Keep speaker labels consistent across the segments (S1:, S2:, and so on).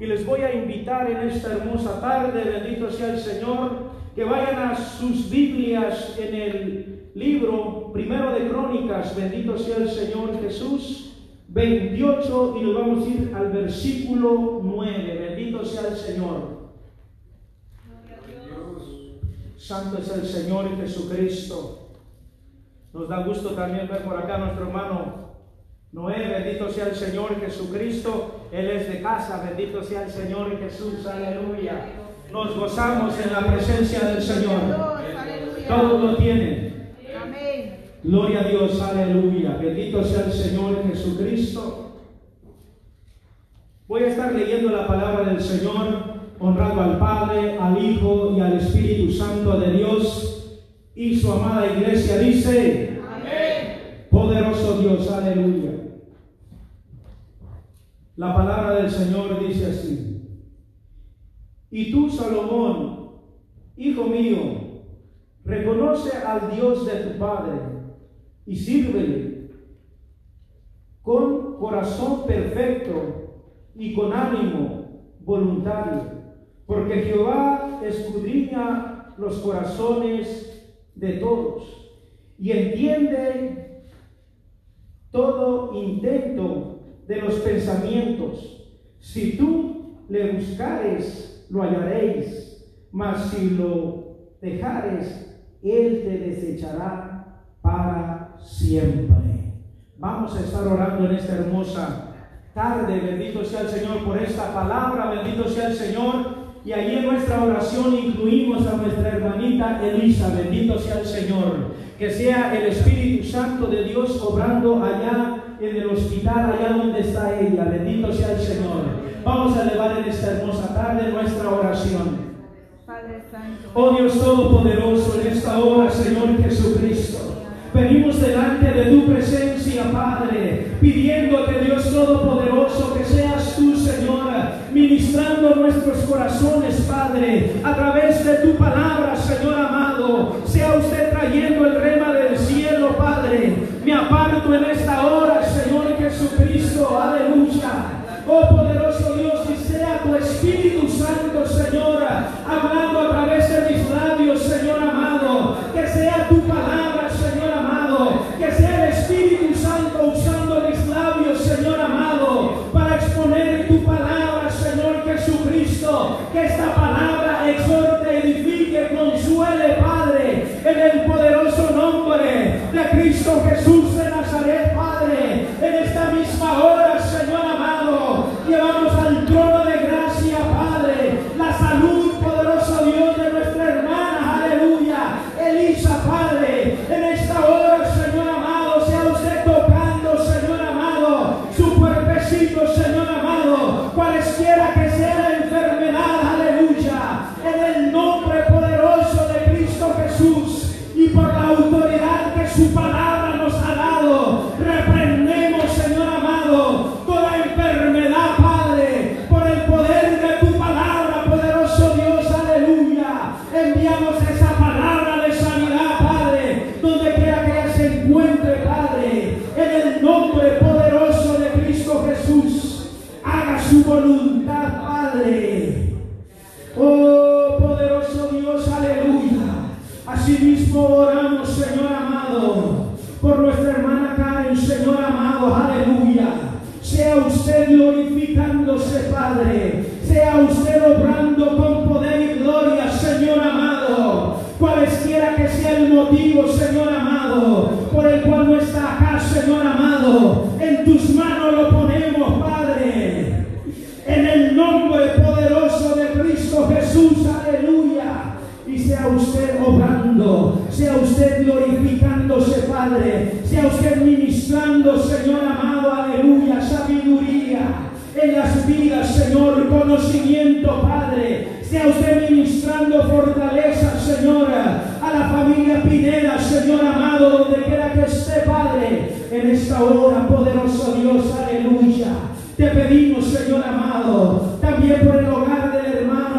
S1: Y les voy a invitar en esta hermosa tarde, bendito sea el Señor, que vayan a sus Biblias en el libro primero de Crónicas, bendito sea el Señor Jesús, 28, y nos vamos a ir al versículo 9, bendito sea el Señor. Santo es el Señor Jesucristo. Nos da gusto también ver por acá a nuestro hermano Noé, bendito sea el Señor Jesucristo. Él es de casa, bendito sea el Señor Jesús, aleluya. Nos gozamos en la presencia del Señor. Todo lo tiene. Gloria a Dios, aleluya. Bendito sea el Señor Jesucristo. Voy a estar leyendo la palabra del Señor honrando al Padre, al Hijo y al Espíritu Santo de Dios. Y su amada iglesia dice, Amén. Poderoso Dios, aleluya. La palabra del Señor dice así. Y tú, Salomón, hijo mío, reconoce al Dios de tu Padre y sírvele con corazón perfecto y con ánimo voluntario porque Jehová escudriña los corazones de todos y entiende todo intento de los pensamientos. Si tú le buscares, lo hallaréis, mas si lo dejares, él te desechará para siempre. Vamos a estar orando en esta hermosa tarde. Bendito sea el Señor por esta palabra. Bendito sea el Señor y allí en nuestra oración incluimos a nuestra hermanita Elisa, bendito sea el Señor. Que sea el Espíritu Santo de Dios obrando allá en el hospital, allá donde está ella. Bendito sea el Señor. Vamos a elevar en esta hermosa tarde nuestra oración. Oh Dios Todopoderoso, en esta hora, Señor Jesucristo. Venimos delante de tu presencia, Padre, pidiéndote, Dios Todopoderoso, que seas tú, Señora, ministrando nuestros corazones, Padre, a través de tu palabra, Señor amado. Sea usted trayendo el rema del cielo, Padre. Me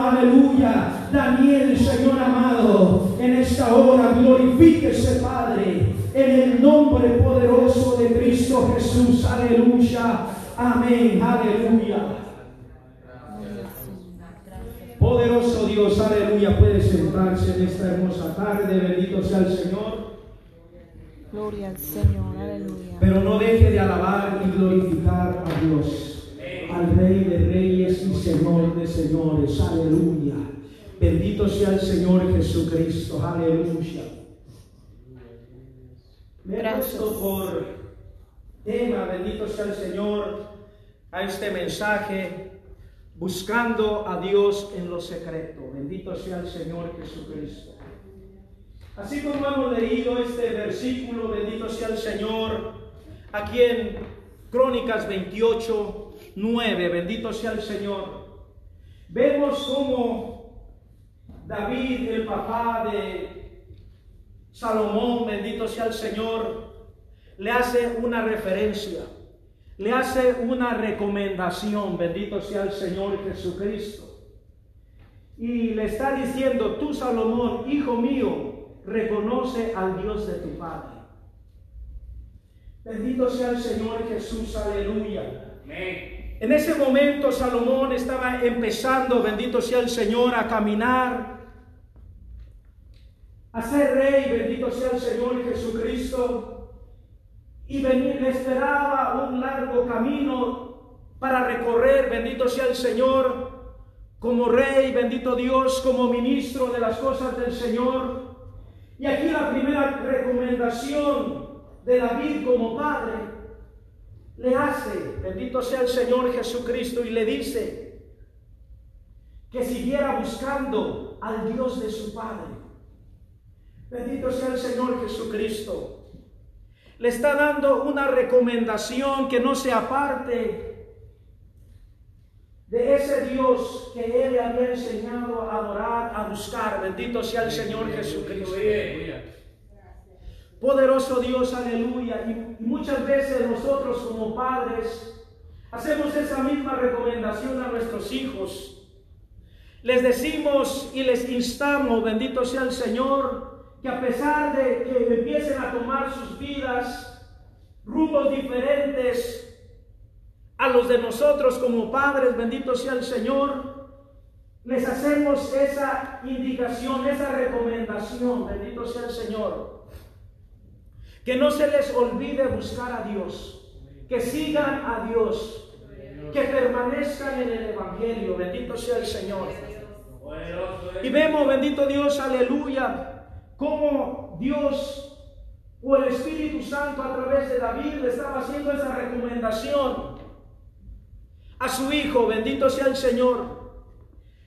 S1: aleluya. Daniel, Señor amado, en esta hora glorifíquese, Padre, en el nombre poderoso de Cristo Jesús, aleluya. Amén, aleluya. Poderoso Dios, aleluya, puede sentarse en esta hermosa tarde, bendito sea el Señor.
S2: Gloria al Señor, aleluya.
S1: Pero no deje de alabar y glorificar a Dios al Rey de Reyes y Señor de Señores, aleluya. Bendito sea el Señor Jesucristo, aleluya. Me
S2: Gracias.
S1: por tema, bendito sea el Señor, a este mensaje, buscando a Dios en lo secreto. Bendito sea el Señor Jesucristo. Así como hemos leído este versículo, bendito sea el Señor, aquí en Crónicas 28, 9, bendito sea el Señor, vemos cómo David, el papá de Salomón, bendito sea el Señor, le hace una referencia, le hace una recomendación, bendito sea el Señor Jesucristo. Y le está diciendo, tú Salomón, hijo mío, reconoce al Dios de tu Padre. Bendito sea el Señor Jesús, aleluya. En ese momento Salomón estaba empezando, bendito sea el Señor, a caminar, a ser rey, bendito sea el Señor Jesucristo. Y venir, le esperaba un largo camino para recorrer, bendito sea el Señor, como rey, bendito Dios, como ministro de las cosas del Señor. Y aquí la primera recomendación de David como padre le hace, bendito sea el Señor Jesucristo, y le dice que siguiera buscando al Dios de su padre. Bendito sea el Señor Jesucristo. Le está dando una recomendación que no se aparte de ese Dios que él le había enseñado a adorar, a buscar. Bendito sea el Señor Jesucristo. Poderoso Dios, aleluya. Y muchas veces nosotros como padres hacemos esa misma recomendación a nuestros hijos. Les decimos y les instamos, bendito sea el Señor, que a pesar de que empiecen a tomar sus vidas rumbos diferentes a los de nosotros como padres, bendito sea el Señor, les hacemos esa indicación, esa recomendación, bendito sea el Señor. Que no se les olvide buscar a Dios, que sigan a Dios, que permanezcan en el Evangelio, bendito sea el Señor. Y vemos, bendito Dios, aleluya, cómo Dios o el Espíritu Santo a través de David le estaba haciendo esa recomendación a su hijo, bendito sea el Señor.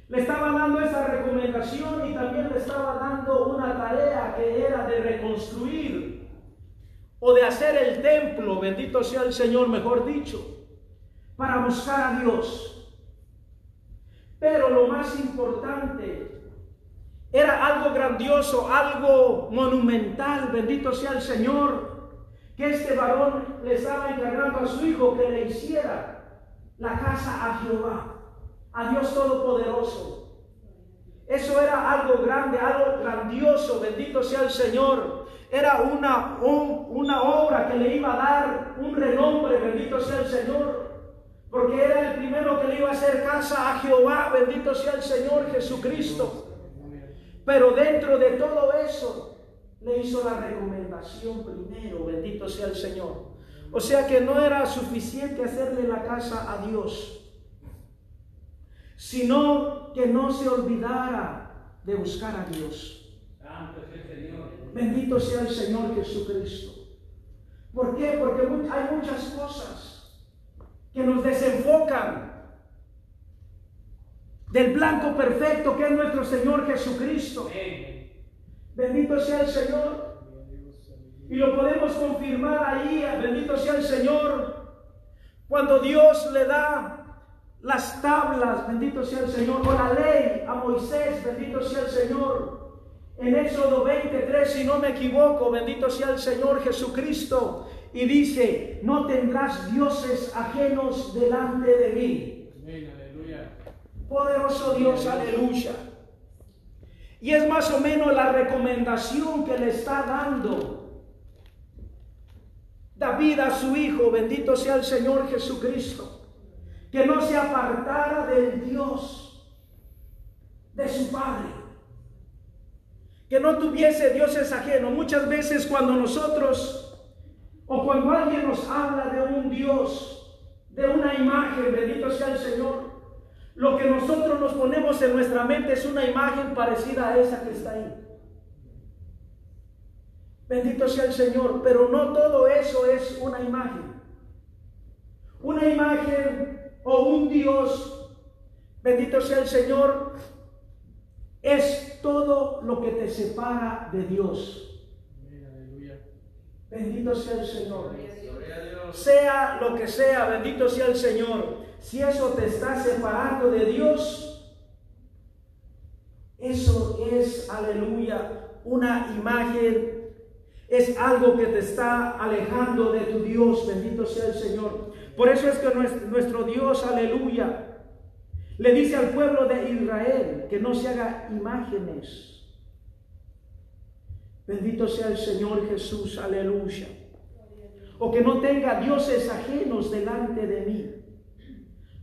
S1: Le estaba dando esa recomendación y también le estaba dando una tarea que era de reconstruir o de hacer el templo, bendito sea el Señor, mejor dicho, para buscar a Dios. Pero lo más importante era algo grandioso, algo monumental, bendito sea el Señor, que este varón le estaba encargando a su hijo que le hiciera la casa a Jehová, a Dios Todopoderoso. Eso era algo grande, algo grandioso, bendito sea el Señor. Era una, un- una obra que le iba a dar un renombre, bendito sea el Señor. Porque era el primero que le iba a hacer casa a Jehová, bendito sea el Señor Jesucristo. Pero dentro de todo eso, le hizo la recomendación primero, bendito sea el Señor. O sea que no era suficiente hacerle la casa a Dios, sino que no se olvidara de buscar a Dios. Bendito sea el Señor Jesucristo. ¿Por qué? Porque hay muchas cosas que nos desenfocan del blanco perfecto que es nuestro Señor Jesucristo. Bendito sea el Señor. Y lo podemos confirmar ahí, bendito sea el Señor, cuando Dios le da las tablas, bendito sea el Señor, o la ley a Moisés, bendito sea el Señor. En Éxodo 23, si no me equivoco, bendito sea el Señor Jesucristo, y dice, no tendrás dioses ajenos delante de mí. Poderoso Dios, aleluya. Y es más o menos la recomendación que le está dando David a su hijo, bendito sea el Señor Jesucristo, que no se apartara del Dios de su padre. No tuviese dioses ajenos. Muchas veces cuando nosotros o cuando alguien nos habla de un Dios, de una imagen, bendito sea el Señor, lo que nosotros nos ponemos en nuestra mente es una imagen parecida a esa que está ahí. Bendito sea el Señor, pero no todo eso es una imagen. Una imagen o un Dios, bendito sea el Señor, es todo lo que te separa de Dios. Bendito sea el Señor. Sea lo que sea, bendito sea el Señor. Si eso te está separando de Dios, eso es, aleluya, una imagen es algo que te está alejando de tu Dios, bendito sea el Señor. Por eso es que nuestro, Dios, aleluya, le dice al pueblo de Israel que no se haga imágenes. Bendito sea el Señor Jesús, aleluya. O que no tenga dioses ajenos delante de mí.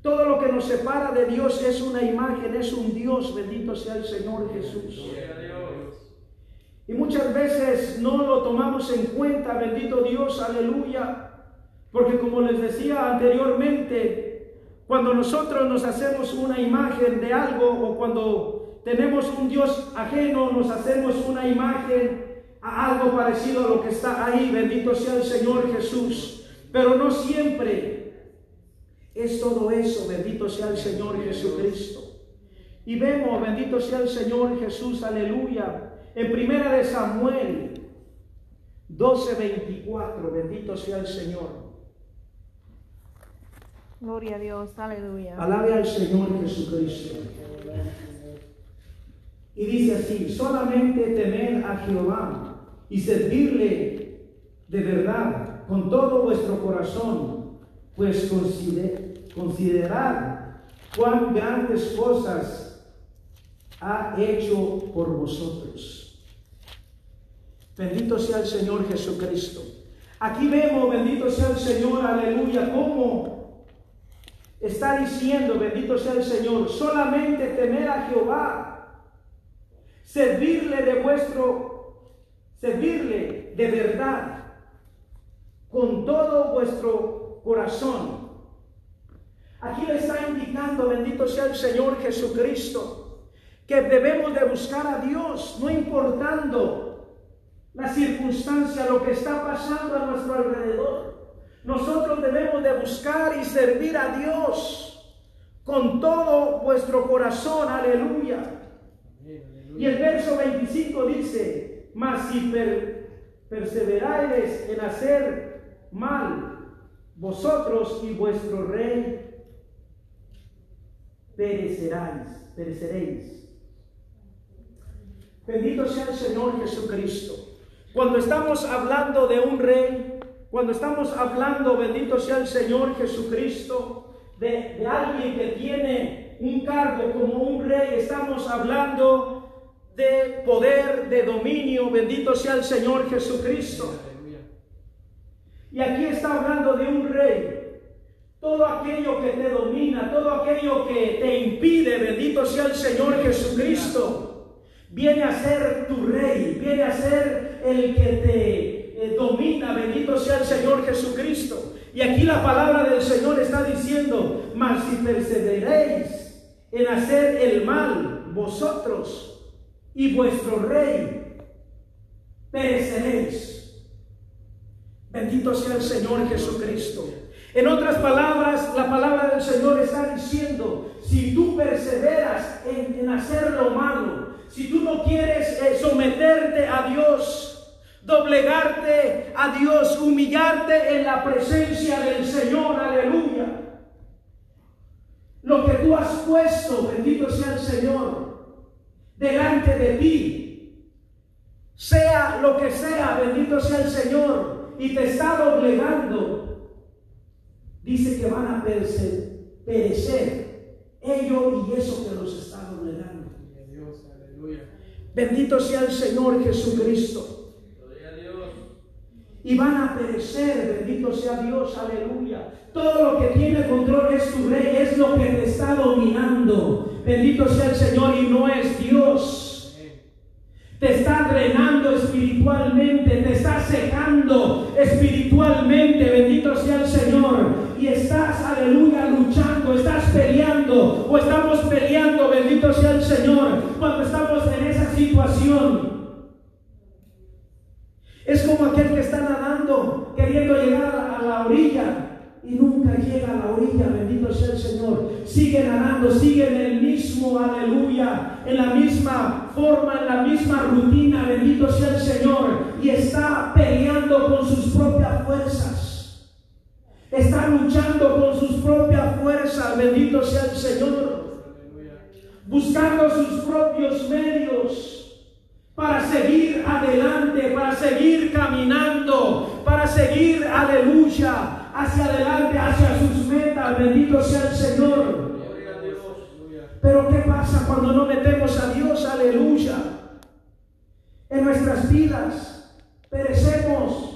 S1: Todo lo que nos separa de Dios es una imagen, es un Dios, bendito sea el Señor Jesús. Y muchas veces no lo tomamos en cuenta, bendito Dios, aleluya. Porque como les decía anteriormente, cuando nosotros nos hacemos una imagen de algo o cuando tenemos un Dios ajeno, nos hacemos una imagen a algo parecido a lo que está ahí, bendito sea el Señor Jesús. Pero no siempre es todo eso, bendito sea el Señor Jesucristo. Y vemos, bendito sea el Señor Jesús, aleluya en primera de Samuel 12:24, bendito sea el Señor.
S2: Gloria a Dios, aleluya.
S1: Alabe al Señor Jesucristo. Y dice así, solamente temer a Jehová y servirle de verdad con todo vuestro corazón, pues considerad cuán grandes cosas ha hecho por vosotros. Bendito sea el Señor Jesucristo. Aquí vemos, bendito sea el Señor, aleluya, cómo está diciendo, bendito sea el Señor, solamente temer a Jehová, servirle de vuestro, servirle de verdad, con todo vuestro corazón. Aquí le está indicando, bendito sea el Señor Jesucristo, que debemos de buscar a Dios, no importando la circunstancia, lo que está pasando a nuestro alrededor. Nosotros debemos de buscar y servir a Dios con todo vuestro corazón, aleluya. Y el verso 25 dice, mas si perseveráis en hacer mal, vosotros y vuestro rey pereceráis, pereceréis. Bendito sea el Señor Jesucristo. Cuando estamos hablando de un rey, cuando estamos hablando, bendito sea el Señor Jesucristo, de, alguien que tiene un cargo como un rey, estamos hablando de poder, de dominio, bendito sea el Señor Jesucristo. Y aquí está hablando de un rey. Todo aquello que te domina, todo aquello que te impide, bendito sea el Señor Jesucristo, viene a ser tu rey, viene a ser el que te domina, bendito sea el Señor Jesucristo. Y aquí la palabra del Señor está diciendo, mas si perseveréis en hacer el mal, vosotros y vuestro rey, pereceréis. Bendito sea el Señor Jesucristo. En otras palabras, la palabra del Señor está diciendo, si tú perseveras en, hacer lo malo, si tú no quieres eh, someterte a Dios, doblegarte a Dios, humillarte en la presencia del Señor, aleluya. Lo que tú has puesto, bendito sea el Señor, delante de ti, sea lo que sea, bendito sea el Señor, y te está doblegando, dice que van a perecer, perecer ellos y eso que los está doblegando. Bendito sea el Señor Jesucristo y van a perecer, bendito sea Dios, aleluya. Todo lo que tiene control es tu rey, es lo que te está dominando. Bendito sea el Señor y no es Dios. te está drenando espiritualmente, te está secando espiritualmente, bendito sea el Señor, y estás, aleluya, luchando, estás peleando, o estamos peleando, bendito sea el Señor, cuando estamos en esa situación. Es como aquel que está nadando, queriendo llegar a la orilla, y nunca llega a la orilla, bendito sea el Señor. Sigue nadando, sigue en el mismo, aleluya, en la misma forma, en la misma rutina, bendito sea el Señor. Y está peleando con sus propias fuerzas. Está luchando con sus propias fuerzas, bendito sea el Señor. Buscando sus propios medios para seguir adelante, para seguir caminando, para seguir, aleluya, hacia adelante, hacia sus metas. Bendito sea el Señor. Pero ¿qué pasa cuando no metemos a Dios? Aleluya. En nuestras vidas perecemos.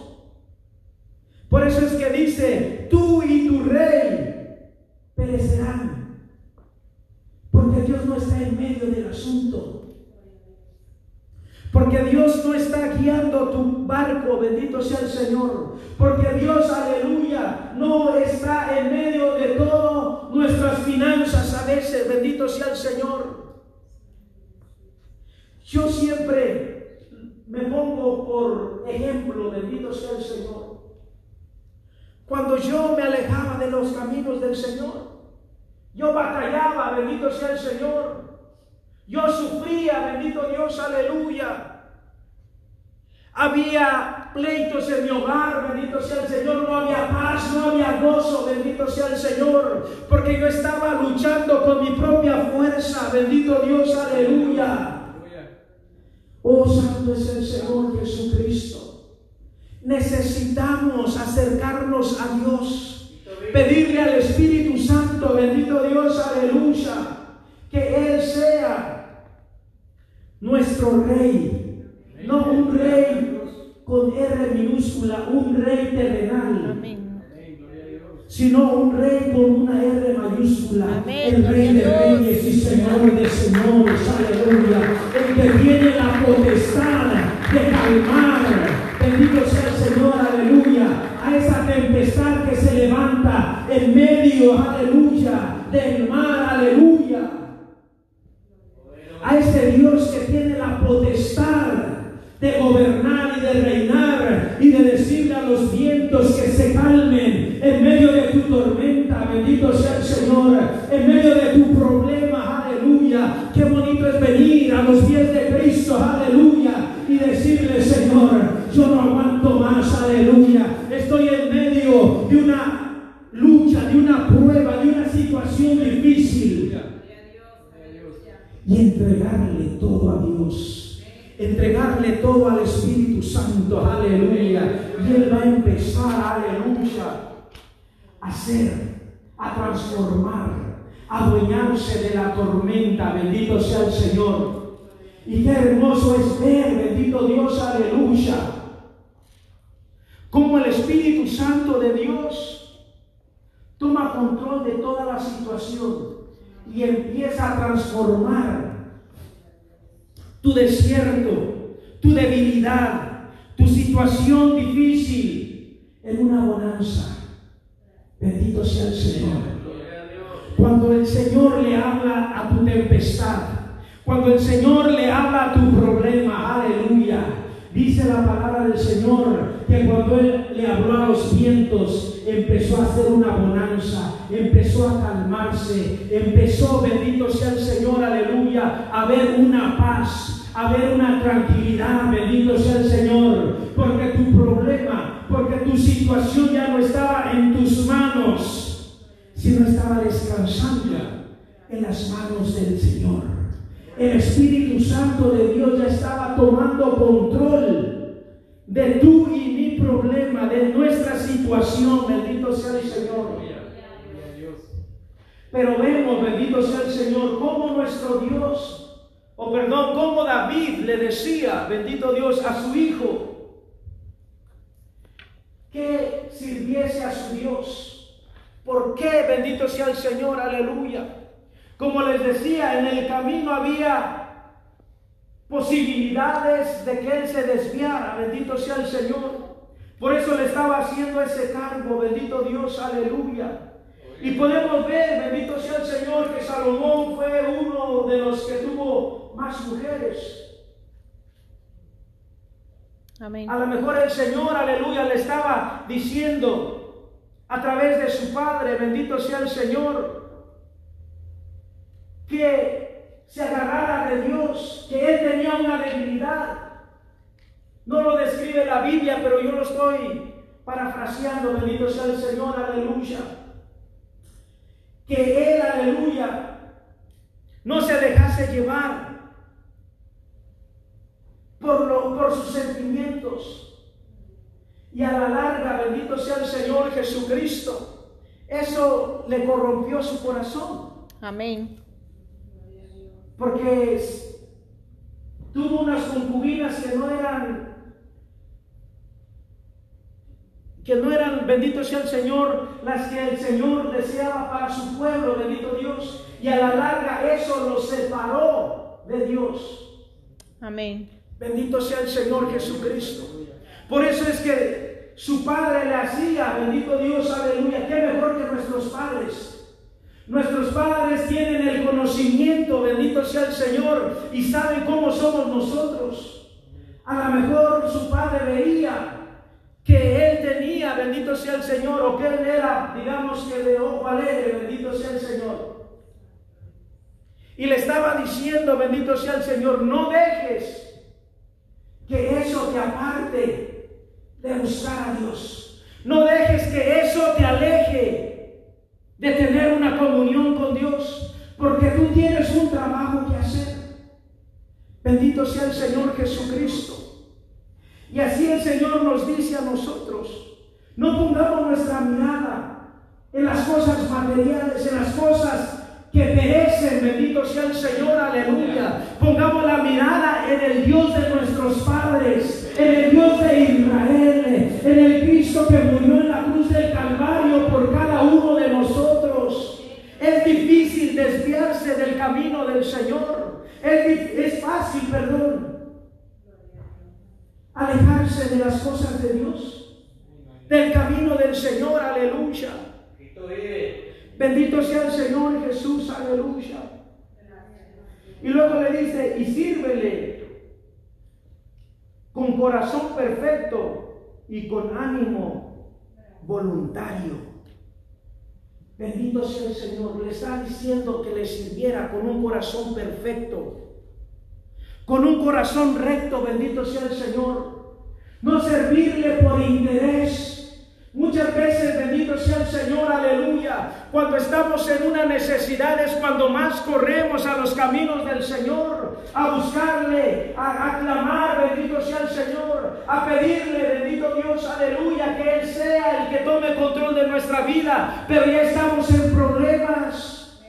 S1: Por eso es que dice, tú y tu rey perecerán. Porque Dios no está en medio del asunto. Dios no está guiando tu barco, bendito sea el Señor. Porque Dios, aleluya, no está en medio de todo nuestras finanzas a veces, bendito sea el Señor. Yo siempre me pongo por ejemplo, bendito sea el Señor. Cuando yo me alejaba de los caminos del Señor, yo batallaba, bendito sea el Señor. Yo sufría, bendito Dios, aleluya. Había pleitos en mi hogar, bendito sea el Señor, no había paz, no había gozo, bendito sea el Señor, porque yo estaba luchando con mi propia fuerza, bendito Dios, aleluya. Oh, santo es el Señor Jesucristo. Necesitamos acercarnos a Dios, pedirle al Espíritu Santo, bendito Dios, aleluya, que Él sea nuestro rey, no un rey con R minúscula, un rey terrenal, sino un rey con una R mayúscula, el rey de reyes y señor de señores, aleluya, el que tiene la potestad de calmar, bendito sea el Señor, aleluya, a esa tempestad que se levanta en medio, aleluya, del mar, aleluya a ese Dios que tiene la potestad de gobernar y de reinar y de decirle a los vientos que se calmen en medio de tu tormenta, bendito sea el Señor, en medio de tu problema, aleluya. Qué bonito es venir a los pies de Cristo, aleluya, y decirle, Señor, yo no aguanto más, aleluya. Estoy en medio de una lucha, de una prueba, de una situación difícil y entregarle todo a Dios. Entregarle todo al Espíritu Santo, aleluya. Y Él va a empezar, aleluya, a hacer, a transformar, a adueñarse de la tormenta. Bendito sea el Señor. Y qué hermoso es ver, bendito Dios, aleluya, como el Espíritu Santo de Dios toma control de toda la situación y empieza a transformar tu desierto, tu debilidad, tu situación difícil en una bonanza. Bendito sea el Señor. Cuando el Señor le habla a tu tempestad, cuando el Señor le habla a tu problema, aleluya. Dice la palabra del Señor que cuando Él le habló a los vientos, empezó a hacer una bonanza, empezó a calmarse, empezó, bendito sea el Señor, aleluya, a ver una paz, a ver una tranquilidad, bendito sea el Señor, porque tu problema, porque tu situación ya no estaba en tus manos, sino estaba descansando en las manos del Señor. El Espíritu Santo de Dios ya estaba tomando control de tu y mi problema, de nuestra situación, bendito sea el Señor. Pero vemos, bendito sea el Señor, como nuestro Dios, o perdón, como David le decía, bendito Dios, a su hijo, que sirviese a su Dios. ¿Por qué? Bendito sea el Señor, aleluya. Como les decía, en el camino había posibilidades de que él se desviara, bendito sea el Señor. Por eso le estaba haciendo ese cargo, bendito Dios, aleluya. Y podemos ver, bendito sea el Señor, que Salomón fue uno de los que tuvo más mujeres.
S2: Amén.
S1: A lo mejor el Señor, aleluya, le estaba diciendo a través de su Padre, bendito sea el Señor, que se agarrara de Dios, que él tenía una debilidad. No lo describe la Biblia, pero yo lo estoy parafraseando, bendito sea el Señor, aleluya. Que él, aleluya, no se dejase llevar por, lo, por sus sentimientos. Y a la larga, bendito sea el Señor Jesucristo, eso le corrompió su corazón.
S2: Amén.
S1: Porque tuvo unas concubinas que no eran, que no eran, bendito sea el Señor, las que el Señor deseaba para su pueblo, bendito Dios. Y a la larga eso lo separó de Dios.
S2: Amén.
S1: Bendito sea el Señor Jesucristo. Por eso es que su padre le hacía, bendito Dios, aleluya, qué mejor que nuestros padres. Nuestros padres tienen el conocimiento, bendito sea el Señor, y saben cómo somos nosotros. A lo mejor su padre veía que él tenía, bendito sea el Señor, o que él era, digamos que de ojo alegre, bendito sea el Señor. Y le estaba diciendo, bendito sea el Señor, no dejes que eso te aparte de buscar a Dios. No dejes que eso te aleje de tener una comunión con Dios, porque tú tienes un trabajo que hacer. Bendito sea el Señor Jesucristo. Y así el Señor nos dice a nosotros, no pongamos nuestra mirada en las cosas materiales, en las cosas que perecen, bendito sea el Señor, aleluya. Pongamos la mirada en el Dios de nuestros padres, en el Dios de Israel, en el Cristo que murió en la cruz del Calvario por cada uno de nosotros. Es difícil desviarse del camino del Señor. Es, es fácil, perdón, alejarse de las cosas de Dios, del camino del Señor, aleluya. Bendito sea el Señor Jesús, aleluya. Y luego le dice, y sírvele con corazón perfecto y con ánimo voluntario. El Señor. Le está diciendo que le sirviera con un corazón perfecto, con un corazón recto. Bendito sea el Señor. No servirle por interés Muchas veces, bendito sea el Señor, aleluya, cuando estamos en una necesidad es cuando más corremos a los caminos del Señor, a buscarle, a, aclamar, bendito sea el Señor, a pedirle, bendito Dios, aleluya, que Él sea el que tome control de nuestra vida, pero ya estamos en problemas.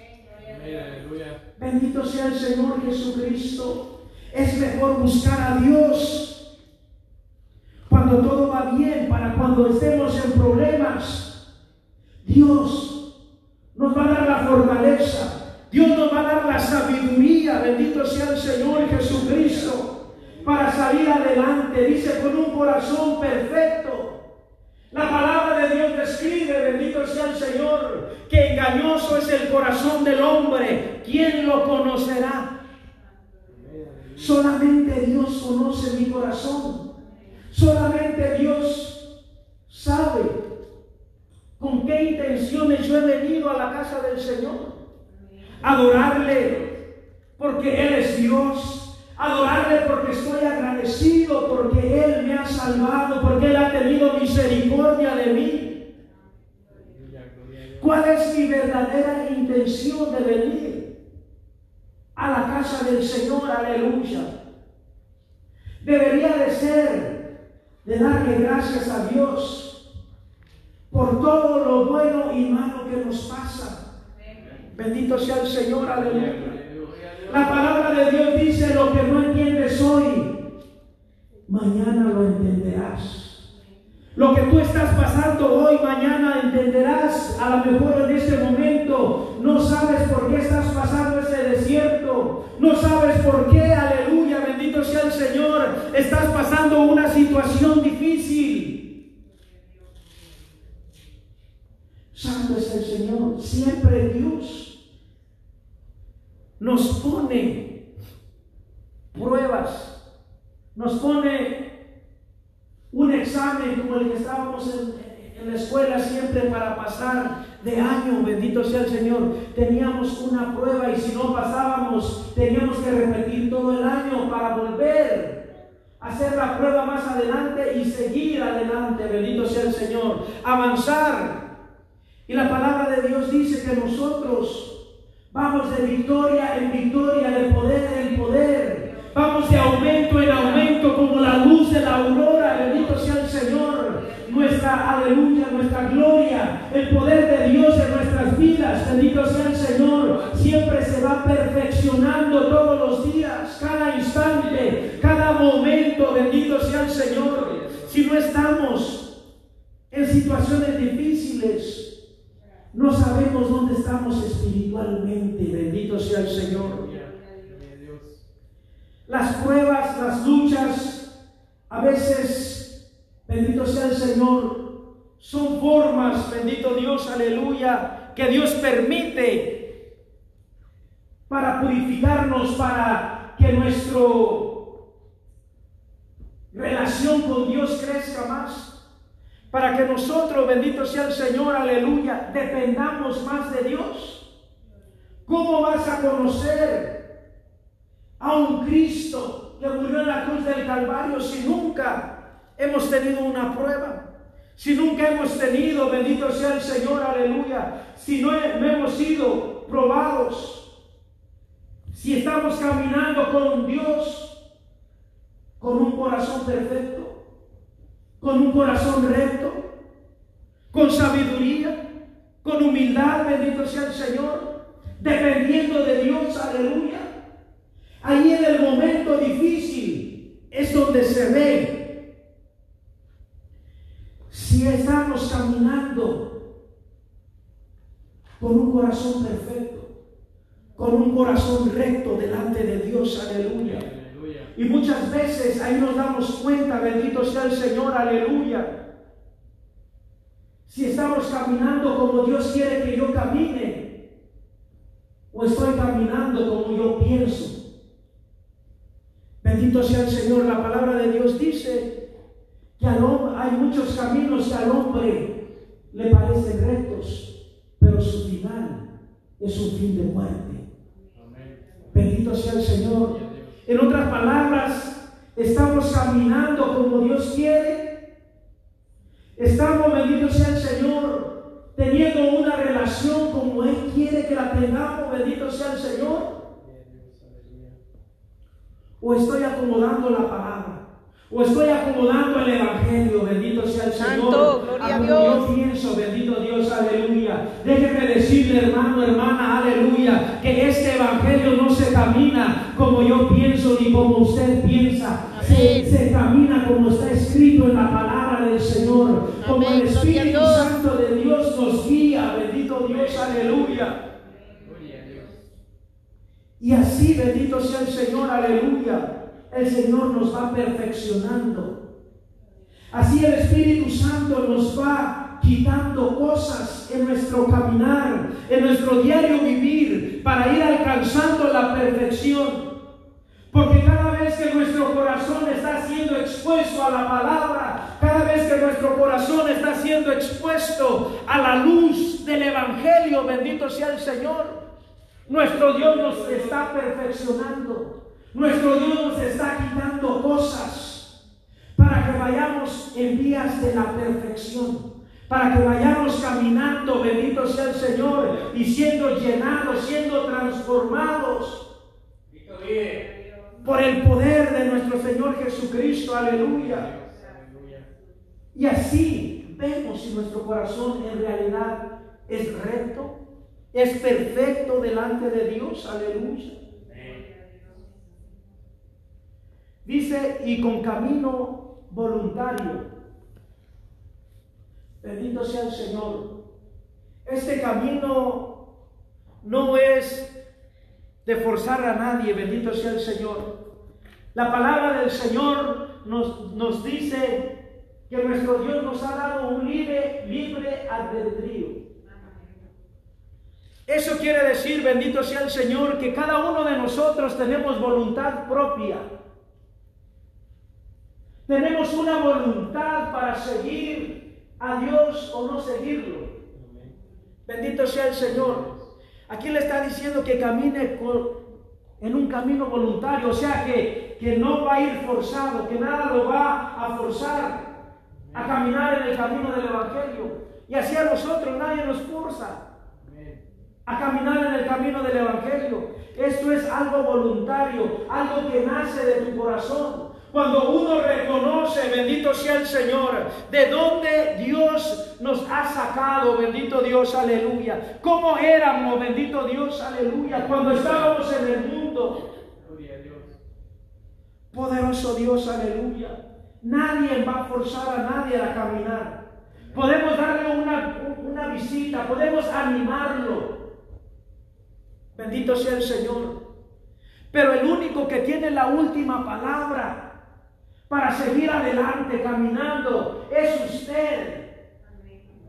S1: Bendito sea el Señor Jesucristo. Es mejor buscar a Dios cuando todo va bien, para cuando estemos en problemas. Dios nos va a dar la fortaleza, Dios nos va a dar la sabiduría, bendito sea el Señor Jesucristo, para salir adelante, dice, con un corazón perfecto. La palabra de Dios describe, bendito sea el Señor, que engañoso es el corazón del hombre. ¿Quién lo conocerá? Solamente Dios conoce mi corazón. Solamente Dios sabe con qué intenciones yo he venido a la casa del Señor. Adorarle porque Él es Dios. Adorarle porque estoy agradecido, porque Él me ha salvado, porque Él ha tenido misericordia de mí. ¿Cuál es mi verdadera intención de venir a la casa del Señor? Aleluya. Debería de ser de darle gracias a Dios por todo lo bueno y malo que nos pasa. Bendito sea el Señor, aleluya. La palabra de Dios dice lo que no entiendes hoy, mañana lo entenderás. Lo que tú estás pasando hoy, mañana entenderás. A lo mejor en este momento no sabes por qué estás pasando ese desierto. No sabes por qué, aleluya, bendito estás pasando una situación difícil. Santo es el Señor, siempre Dios nos pone pruebas, nos pone un examen como el que estábamos en, la escuela siempre para pasar de año, bendito sea el Señor. Teníamos una prueba y si no pasábamos, teníamos que repetir todo el año para volver a hacer la prueba más adelante y seguir adelante, bendito sea el Señor. Avanzar. Y la palabra de Dios dice que nosotros vamos de victoria en victoria, de poder en poder. Vamos de aumento en aumento como la luz de la aurora, bendito sea el Señor aleluya, nuestra gloria, el poder de Dios en nuestras vidas, bendito sea el Señor, siempre se va perfeccionando todos los días, cada instante, cada momento, bendito sea el Señor. Si no estamos en situaciones difíciles, no sabemos dónde estamos espiritualmente, bendito sea el Señor. Las pruebas, las luchas, a veces Bendito sea el Señor. Son formas, bendito Dios, aleluya, que Dios permite para purificarnos, para que nuestra relación con Dios crezca más. Para que nosotros, bendito sea el Señor, aleluya, dependamos más de Dios. ¿Cómo vas a conocer a un Cristo que murió en la cruz del Calvario si nunca hemos tenido una prueba, si nunca hemos tenido, bendito sea el Señor, aleluya, si no, hemos sido probados, si estamos caminando con Dios, con un corazón perfecto, con un corazón recto, con sabiduría, con humildad, bendito sea el Señor, dependiendo de Dios, aleluya. Ahí en el momento difícil es donde se ve si estamos caminando con un corazón perfecto, con un corazón recto delante de Dios, aleluya. Y muchas veces ahí nos damos cuenta, bendito sea el Señor, aleluya. Si estamos caminando como Dios quiere que yo camine, o estoy caminando como yo pienso. Bendito sea el Señor, la palabra de Dios dice que hay muchos caminos que al hombre le parecen rectos, pero su final es un fin de muerte. Bendito sea el Señor. En otras palabras, estamos caminando como Dios quiere. Estamos, bendito sea el Señor, teniendo una relación como Él quiere que la tengamos, bendito sea el Señor. O estoy acomodando la palabra. O estoy acomodando el Evangelio, bendito sea el Señor.
S2: gloria a Dios.
S1: Yo pienso, bendito Dios, aleluya. Déjeme decirle, hermano, hermana, aleluya, que este Evangelio no se camina como yo pienso ni como usted piensa. Se, se, camina como está escrito en la palabra del Señor. Como el Espíritu Santo de Dios nos guía, bendito Dios, aleluya. Y así, bendito sea el Señor, aleluya el Señor nos va perfeccionando. Así el Espíritu Santo nos va quitando cosas en nuestro caminar, en nuestro diario vivir, para ir alcanzando la perfección. Porque cada vez que nuestro corazón está siendo expuesto a la palabra, cada vez que nuestro corazón está siendo expuesto a la luz del Evangelio, bendito sea el Señor, nuestro Dios nos está perfeccionando. Nuestro Dios nos está quitando cosas para que vayamos en vías de la perfección, para que vayamos caminando, bendito sea el Señor, y siendo llenados, siendo transformados por el poder de nuestro Señor Jesucristo, aleluya. Y así vemos si nuestro corazón en realidad es recto, es perfecto delante de Dios, aleluya. Dice, y con camino voluntario. Bendito sea el Señor. Este camino no es de forzar a nadie, bendito sea el Señor. La palabra del Señor nos, nos dice que nuestro Dios nos ha dado un libre, libre albedrío. Eso quiere decir, bendito sea el Señor, que cada uno de nosotros tenemos voluntad propia. Tenemos una voluntad para seguir a Dios o no seguirlo. Bendito sea el Señor. Aquí le está diciendo que camine en un camino voluntario, o sea que, que no va a ir forzado, que nada lo va a forzar a caminar en el camino del Evangelio. Y así a nosotros nadie nos forza a caminar en el camino del Evangelio. Esto es algo voluntario, algo que nace de tu corazón. Cuando uno reconoce, bendito sea el Señor, de dónde Dios nos ha sacado, bendito Dios, aleluya. ¿Cómo éramos, bendito Dios, aleluya, cuando estábamos en el mundo? Poderoso Dios, aleluya. Nadie va a forzar a nadie a caminar. Podemos darle una, una visita, podemos animarlo, Bendito sea el Señor. Pero el único que tiene la última palabra para seguir adelante caminando es usted.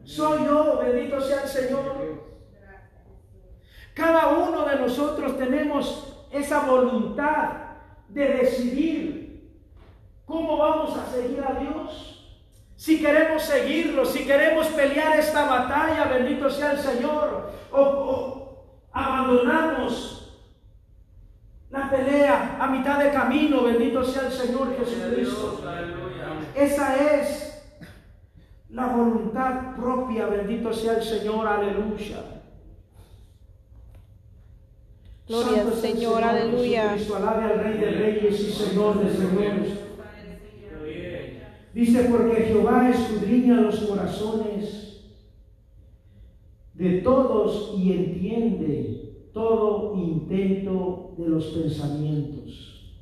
S1: Soy yo, bendito sea el Señor. Cada uno de nosotros tenemos esa voluntad de decidir cómo vamos a seguir a Dios. Si queremos seguirlo, si queremos pelear esta batalla, bendito sea el Señor, o, abandonamos la pelea a mitad de camino, bendito sea el Señor Jesucristo. Esa es la voluntad propia, bendito sea el Señor, aleluya.
S2: Gloria al Señor, aleluya.
S1: Alabe al Rey de Reyes y Señor de Señores. Dice, porque Jehová escudriña los corazones de todos y entiende todo intento de los pensamientos.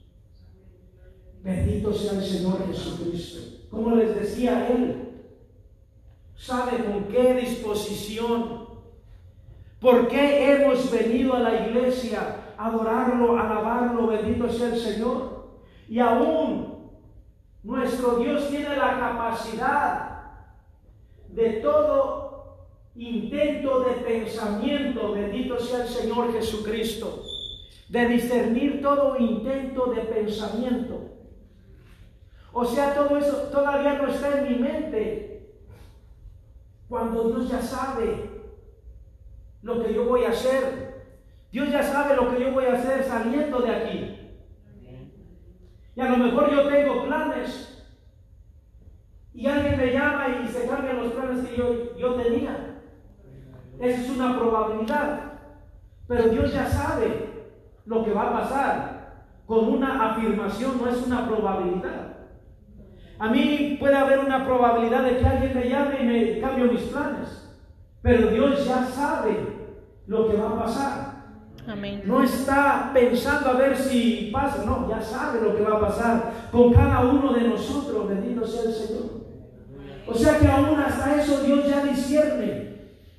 S1: Bendito sea el Señor Jesucristo. Como les decía él, sabe con qué disposición, por qué hemos venido a la iglesia a adorarlo, alabarlo, bendito sea el Señor. Y aún nuestro Dios tiene la capacidad de todo intento de pensamiento, bendito sea el Señor Jesucristo, de discernir todo intento de pensamiento. O sea, todo eso todavía no está en mi mente. Cuando Dios ya sabe lo que yo voy a hacer. Dios ya sabe lo que yo voy a hacer saliendo de aquí. Y a lo mejor yo tengo planes. Y alguien me llama y se cambian los planes que yo, yo tenía. Esa es una probabilidad. Pero Dios ya sabe lo que va a pasar. Con una afirmación no es una probabilidad. A mí puede haber una probabilidad de que alguien me llame y me cambie mis planes. Pero Dios ya sabe lo que va a pasar. Amén. No está pensando a ver si pasa, no, ya sabe lo que va a pasar con cada uno de nosotros, bendito sea el Señor. O sea que aún hasta eso Dios ya discierne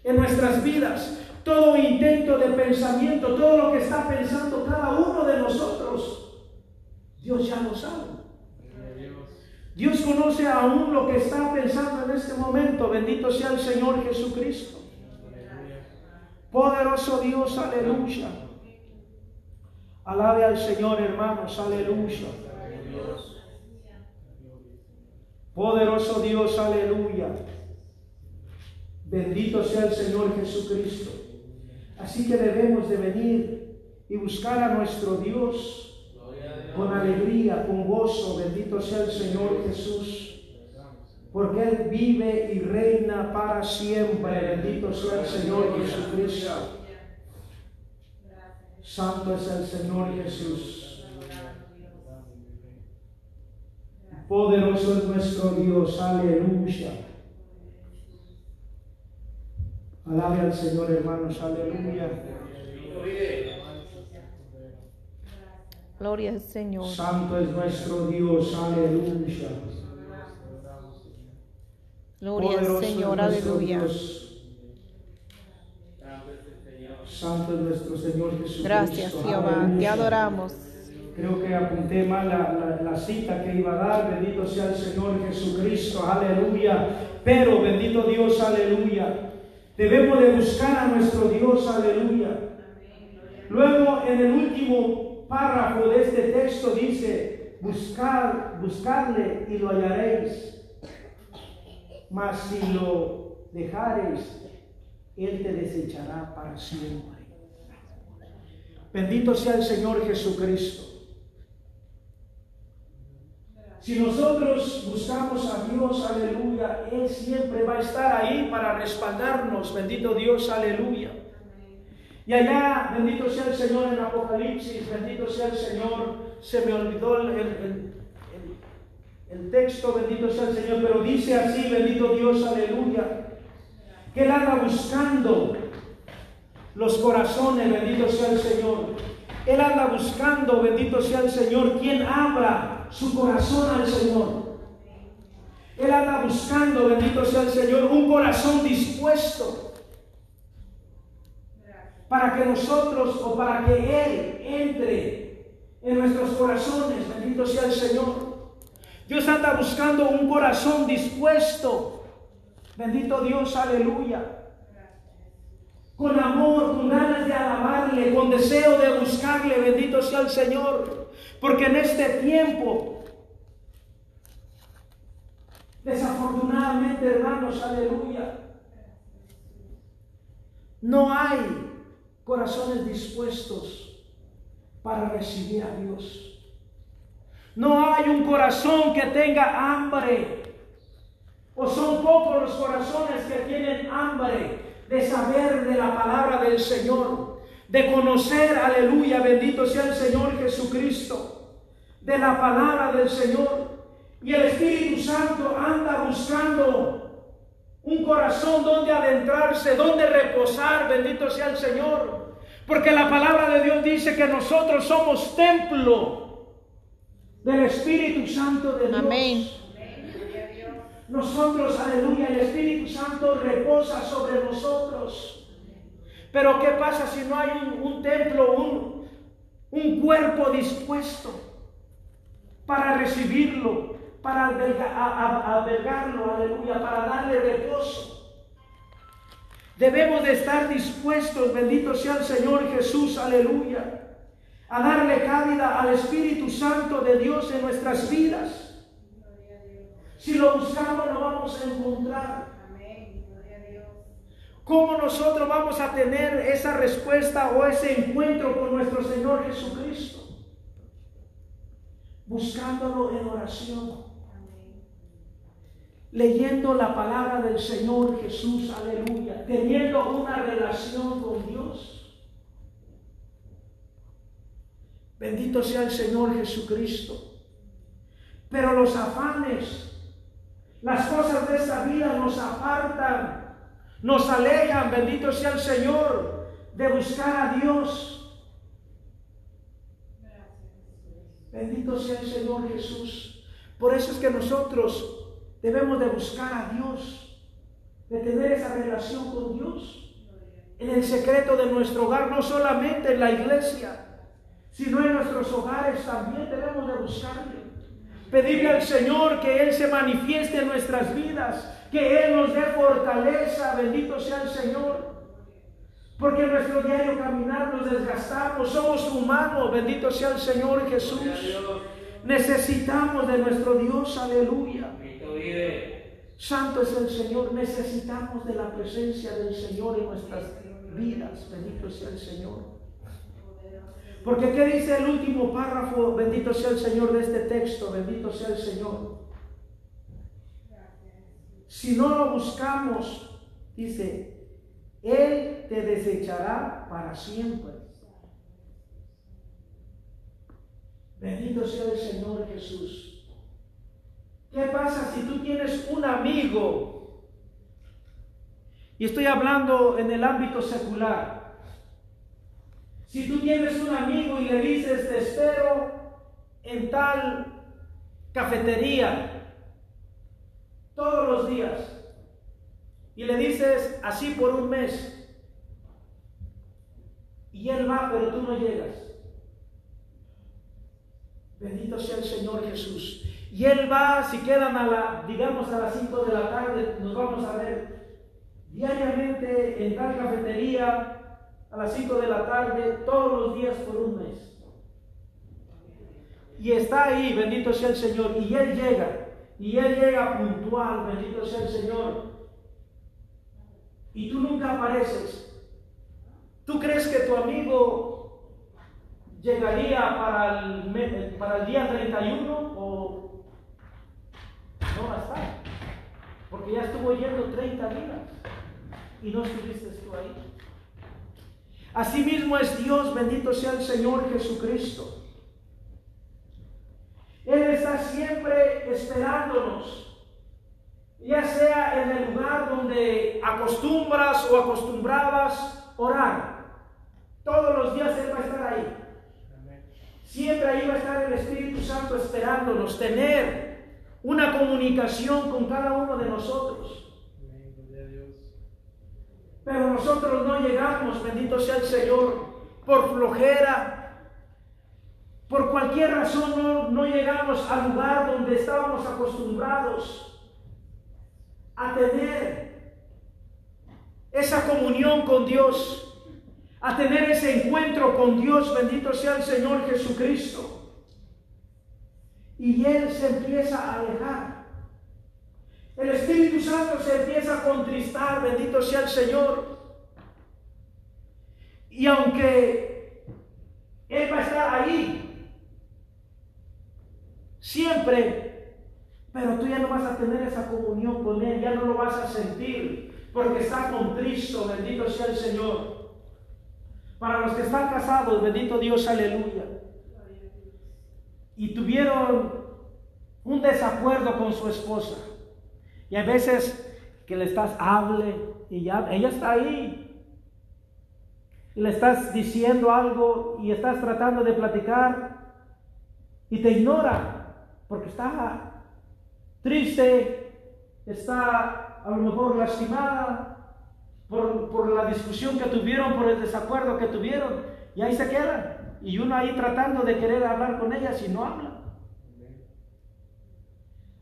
S1: en nuestras vidas. Todo intento de pensamiento, todo lo que está pensando cada uno de nosotros, Dios ya lo sabe. Dios conoce aún lo que está pensando en este momento. Bendito sea el Señor Jesucristo. Poderoso Dios, aleluya. Alabe al Señor, hermanos, aleluya. Poderoso Dios, aleluya. Bendito sea el Señor Jesucristo. Así que debemos de venir y buscar a nuestro Dios con alegría, con gozo. Bendito sea el Señor Jesús. Porque Él vive y reina para siempre. Bendito sea el Señor Jesucristo. Santo es el Señor Jesús. Poderoso es nuestro Dios. Aleluya. Alabe al Señor, hermanos. Aleluya.
S2: Gloria al Señor.
S1: Santo es nuestro Dios. Aleluya.
S2: Gloria al Señor. Aleluya.
S1: Santo es nuestro Señor Jesús.
S2: Gracias, Jehová. Te adoramos.
S1: Creo que apunté mal la, la, cita que iba a dar. Bendito sea el Señor Jesucristo. Aleluya. Pero bendito Dios, aleluya. Debemos de buscar a nuestro Dios. Aleluya. Luego en el último párrafo de este texto dice, buscar, buscarle y lo hallaréis. Mas si lo dejareis, Él te desechará para siempre. Bendito sea el Señor Jesucristo. Si nosotros buscamos a Dios, aleluya, Él siempre va a estar ahí para respaldarnos. Bendito Dios, aleluya. Y allá, bendito sea el Señor en Apocalipsis, bendito sea el Señor. Se me olvidó el, el, texto, bendito sea el Señor, pero dice así, bendito Dios, aleluya, que Él anda buscando los corazones, bendito sea el Señor. Él anda buscando, bendito sea el Señor, quien abra su corazón al Señor. Él anda buscando, bendito sea el Señor, un corazón dispuesto para que nosotros o para que Él entre en nuestros corazones, bendito sea el Señor. Dios anda buscando un corazón dispuesto, bendito Dios, aleluya. Con amor, con ganas de alabarle, con deseo de buscarle, bendito sea el Señor. Porque en este tiempo, desafortunadamente, hermanos, aleluya, no hay corazones dispuestos para recibir a Dios. No hay un corazón que tenga hambre. O son pocos los corazones que tienen hambre de saber de la palabra del Señor de conocer, aleluya, bendito sea el Señor Jesucristo, de la palabra del Señor. Y el Espíritu Santo anda buscando un corazón donde adentrarse, donde reposar, bendito sea el Señor. Porque la palabra de Dios dice que nosotros somos templo del Espíritu Santo de Dios. Amén. Nosotros, aleluya, el Espíritu Santo reposa sobre nosotros. Pero ¿qué pasa si no hay un, templo, un, un, cuerpo dispuesto para recibirlo, para albergarlo, aleluya, para darle reposo? Debemos de estar dispuestos, bendito sea el Señor Jesús, aleluya, a darle cabida al Espíritu Santo de Dios en nuestras vidas. Si lo buscamos, lo vamos a encontrar. ¿Cómo nosotros vamos a tener esa respuesta o ese encuentro con nuestro Señor Jesucristo? Buscándolo en oración. Leyendo la palabra del Señor Jesús, aleluya. Teniendo una relación con Dios. Bendito sea el Señor Jesucristo. Pero los afanes, las cosas de esta vida nos apartan nos alejan, bendito sea el Señor, de buscar a Dios. Bendito sea el Señor Jesús. Por eso es que nosotros debemos de buscar a Dios, de tener esa relación con Dios en el secreto de nuestro hogar, no solamente en la iglesia, sino en nuestros hogares también debemos de buscarle. Pedirle al Señor que Él se manifieste en nuestras vidas, que Él nos dé fortaleza, bendito sea el Señor. Porque nuestro diario caminar nos desgastamos, somos humanos, bendito sea el Señor Jesús. Necesitamos de nuestro Dios, aleluya. Santo es el Señor, necesitamos de la presencia del Señor en nuestras vidas, bendito sea el Señor. Porque ¿qué dice el último párrafo? Bendito sea el Señor de este texto, bendito sea el Señor. Si no lo buscamos, dice, Él te desechará para siempre. Bendito sea el Señor Jesús. ¿Qué pasa si tú tienes un amigo? Y estoy hablando en el ámbito secular. Si tú tienes un amigo y le dices, te espero en tal cafetería, todos los días y le dices así por un mes y él va pero tú no llegas. Bendito sea el Señor Jesús. Y Él va, si quedan a la, digamos a las 5 de la tarde, nos vamos a ver diariamente en tal cafetería a las 5 de la tarde, todos los días por un mes. Y está ahí, bendito sea el Señor. Y Él llega, y Él llega puntual, bendito sea el Señor. Y tú nunca apareces. ¿Tú crees que tu amigo llegaría para el, para el día 31 o no va a estar? Porque ya estuvo yendo 30 días y no estuviste tú ahí. Asimismo es Dios, bendito sea el Señor Jesucristo. Él está siempre esperándonos, ya sea en el lugar donde acostumbras o acostumbrabas orar. Todos los días Él va a estar ahí. Siempre ahí va a estar el Espíritu Santo esperándonos, tener una comunicación con cada uno de nosotros. Pero nosotros no llegamos, bendito sea el Señor, por flojera, por cualquier razón no, no llegamos al lugar donde estábamos acostumbrados a tener esa comunión con Dios a tener ese encuentro con Dios, bendito sea el Señor Jesucristo. Y Él se empieza a alejar. El Espíritu Santo se empieza a contristar, bendito sea el Señor. Y aunque Él va a estar ahí, siempre, pero tú ya no vas a tener esa comunión con Él, ya no lo vas a sentir, porque está contristo, bendito sea el Señor. Para los que están casados, bendito Dios, aleluya. Y tuvieron un desacuerdo con su esposa. Y a veces que le estás, hable, y ya, ella está ahí. Y le estás diciendo algo y estás tratando de platicar y te ignora porque está triste, está a lo mejor lastimada, por, la discusión que tuvieron, por el desacuerdo que tuvieron, y ahí se quedan. Y uno ahí tratando de querer hablar con ellas y no habla.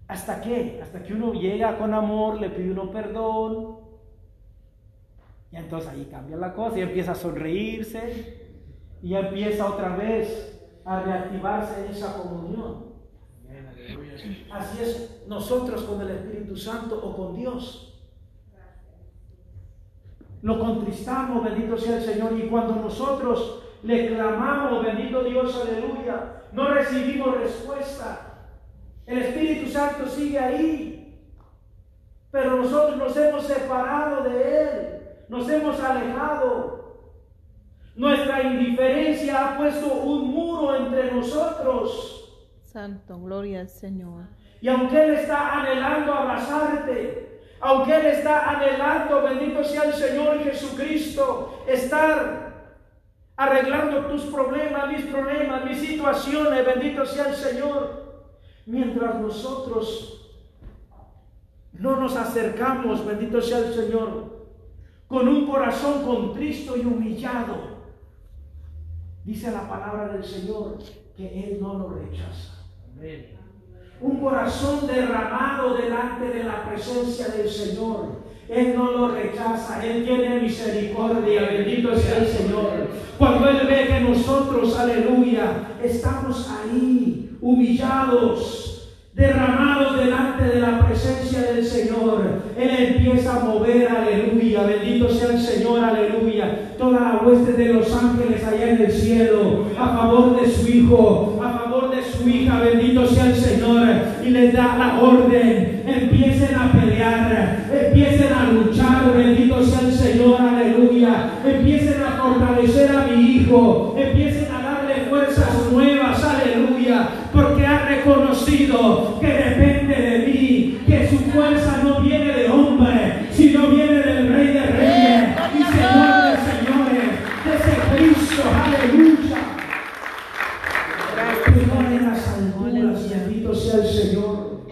S1: ¿Hasta qué? Hasta que uno llega con amor, le pide uno perdón. Y entonces ahí cambia la cosa y empieza a sonreírse. Y empieza otra vez a reactivarse esa comunión. Así es nosotros con el Espíritu Santo o con Dios. Lo contristamos, bendito sea el Señor. Y cuando nosotros le clamamos, bendito Dios, aleluya, no recibimos respuesta. El Espíritu Santo sigue ahí. Pero nosotros nos hemos separado de Él. Nos hemos alejado. Nuestra indiferencia ha puesto un muro entre nosotros.
S2: Santo, gloria al Señor.
S1: Y aunque Él está anhelando abrazarte, aunque Él está anhelando, bendito sea el Señor Jesucristo, estar arreglando tus problemas, mis problemas, mis situaciones, bendito sea el Señor. Mientras nosotros no nos acercamos, bendito sea el Señor, con un corazón contristo y humillado, dice la palabra del Señor que Él no lo rechaza. Un corazón derramado delante de la presencia del Señor. Él no lo rechaza, Él tiene misericordia, bendito sea el Señor. Cuando Él ve que nosotros, aleluya, estamos ahí humillados, derramados delante de la presencia del Señor. Él empieza a mover, aleluya, bendito sea el Señor, aleluya. Toda la hueste de los ángeles allá en el cielo, a favor de su Hijo, hija, bendito sea el Señor. Y les da la orden, bendito sea el Señor.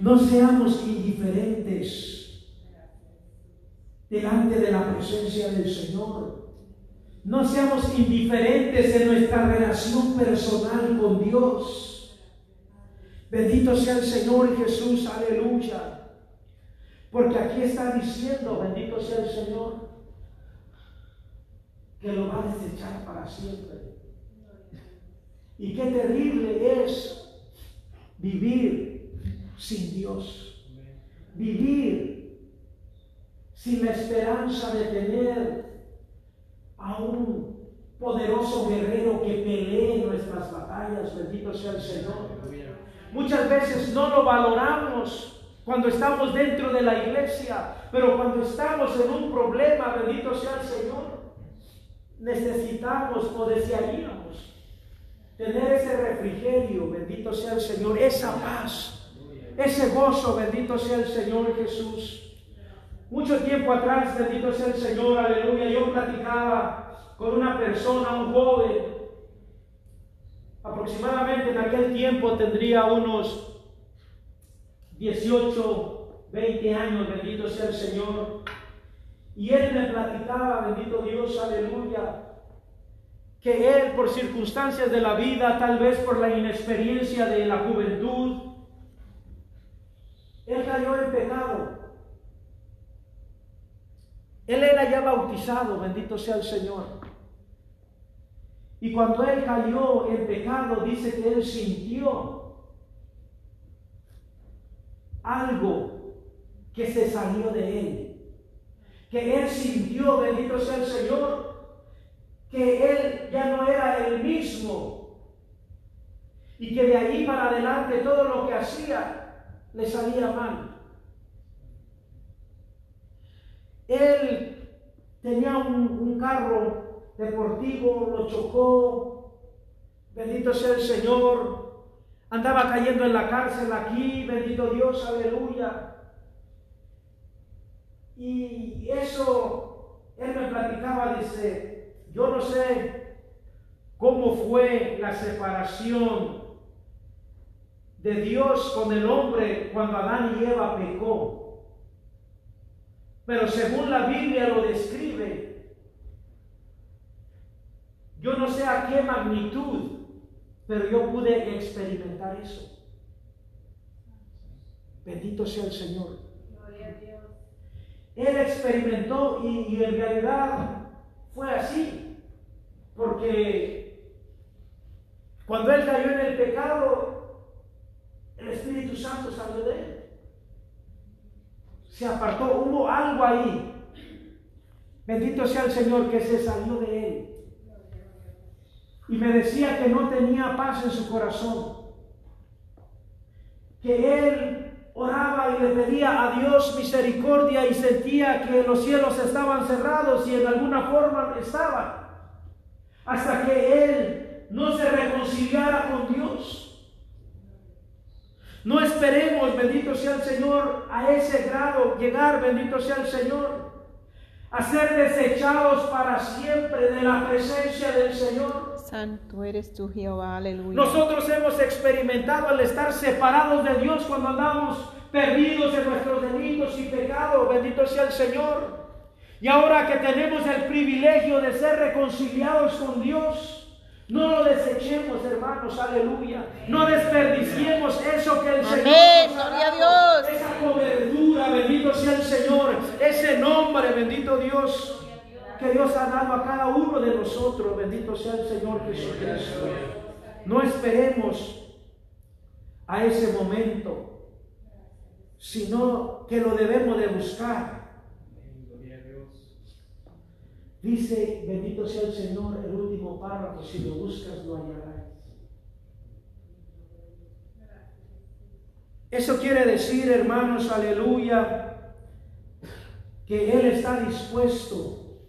S1: No seamos indiferentes delante de la presencia del Señor. No seamos indiferentes en nuestra relación personal con Dios. Bendito sea el Señor Jesús, aleluya. Porque aquí está diciendo, bendito sea el Señor, que lo va a desechar para siempre. Y qué terrible es vivir sin Dios. Vivir sin la esperanza de tener a un poderoso guerrero que pelee nuestras batallas. Bendito sea el Señor. Muchas veces no lo valoramos cuando estamos dentro de la iglesia, pero cuando estamos en un problema, bendito sea el Señor, necesitamos o desearíamos tener ese refrigerio, bendito sea el Señor, esa paz, ese gozo, bendito sea el Señor Jesús. Mucho tiempo atrás, bendito sea el Señor, aleluya, yo platicaba con una persona, un joven, aproximadamente en aquel tiempo tendría unos 18, 20 años, bendito sea el Señor. Y él me platicaba, bendito Dios, aleluya, que él por circunstancias de la vida, tal vez por la inexperiencia de la juventud, él cayó en pecado. Él era ya bautizado, bendito sea el Señor. Y cuando él cayó en pecado, dice que él sintió algo que se salió de él. Que él sintió, bendito sea el Señor, que él ya no era el mismo. Y que de ahí para adelante todo lo que hacía le salía mal. Él tenía un, carro deportivo, lo chocó, bendito sea el Señor, andaba cayendo en la cárcel aquí, bendito Dios, aleluya. Y eso, él me platicaba, dice, yo no sé cómo fue la separación de Dios con el hombre cuando Adán y Eva pecó. Pero según la Biblia lo describe, yo no sé a qué magnitud, pero yo pude experimentar eso. Bendito sea el Señor. Él experimentó y, y en realidad fue así, porque cuando él cayó en el pecado, el Espíritu Santo salió de él se apartó, hubo algo ahí. Bendito sea el Señor que se salió de él. Y me decía que no tenía paz en su corazón. Que él oraba y le pedía a Dios misericordia y sentía que los cielos estaban cerrados y en alguna forma estaban. Hasta que él no se reconciliara con Dios. No esperemos, bendito sea el Señor, a ese grado llegar, bendito sea el Señor, a ser desechados para siempre de la presencia del Señor.
S2: Santo eres tú, Jehová, aleluya.
S1: Nosotros hemos experimentado el estar separados de Dios cuando andamos perdidos en nuestros delitos y pecados, bendito sea el Señor. Y ahora que tenemos el privilegio de ser reconciliados con Dios, no lo desechemos, hermanos, aleluya. No desperdiciemos eso que el Señor
S2: nos ha Dios.
S1: Esa cobertura, bendito sea el Señor. Ese nombre, bendito Dios, que Dios ha dado a cada uno de nosotros. Bendito sea el Señor Jesucristo. No esperemos a ese momento, sino que lo debemos de buscar. Dice, bendito sea el Señor, el último párrafo, si lo buscas lo hallarás. Eso quiere decir, hermanos, aleluya, que Él está dispuesto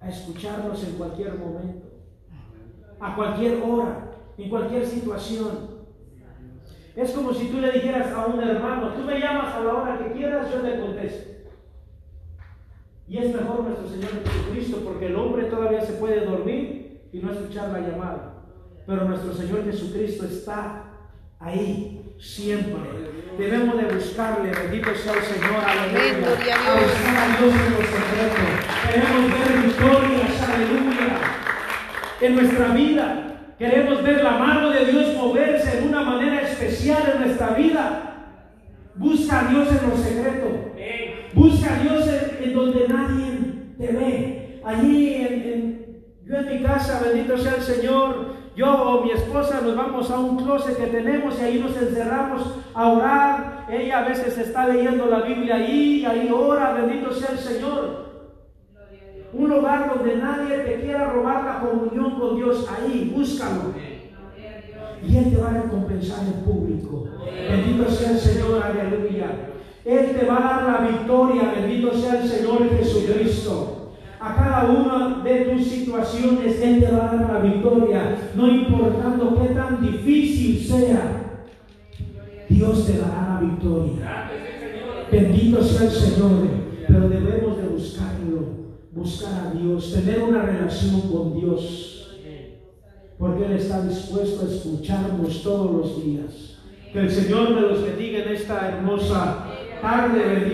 S1: a escucharnos en cualquier momento, a cualquier hora, en cualquier situación. Es como si tú le dijeras a un hermano, tú me llamas a la hora que quieras, yo te contesto. Y es mejor nuestro Señor Jesucristo porque el hombre todavía se puede dormir y no escuchar la llamada. Pero nuestro Señor Jesucristo está ahí, siempre. Debemos de buscarle, bendito sea el Señor,
S2: Amén,
S1: aleluya. buscar a Dios en los secretos. Queremos ver victorias, aleluya, en nuestra vida. Queremos ver la mano de Dios moverse de una manera especial en nuestra vida. Busca a Dios en los secretos. Busca a Dios en, en donde nadie te ve. Allí en, yo en mi casa, bendito sea el Señor, yo o mi esposa nos vamos a un closet que tenemos y ahí nos encerramos a orar. Ella a veces está leyendo la Biblia ahí, ahí ora, bendito sea el Señor. Un lugar donde nadie te quiera robar la comunión con Dios, ahí, búscalo. Y Él te va a recompensar en público. Bendito sea el Señor, aleluya. Él te va a dar la victoria, bendito sea el Señor Jesucristo. A cada una de tus situaciones Él te va a dar la victoria, no importando qué tan difícil sea. Dios te dará la victoria. Bendito sea el Señor, pero debemos de buscarlo, buscar a Dios, tener una relación con Dios porque Él está dispuesto a escucharnos todos los días. Que el Señor me los bendiga en esta hermosa tarde. Bendito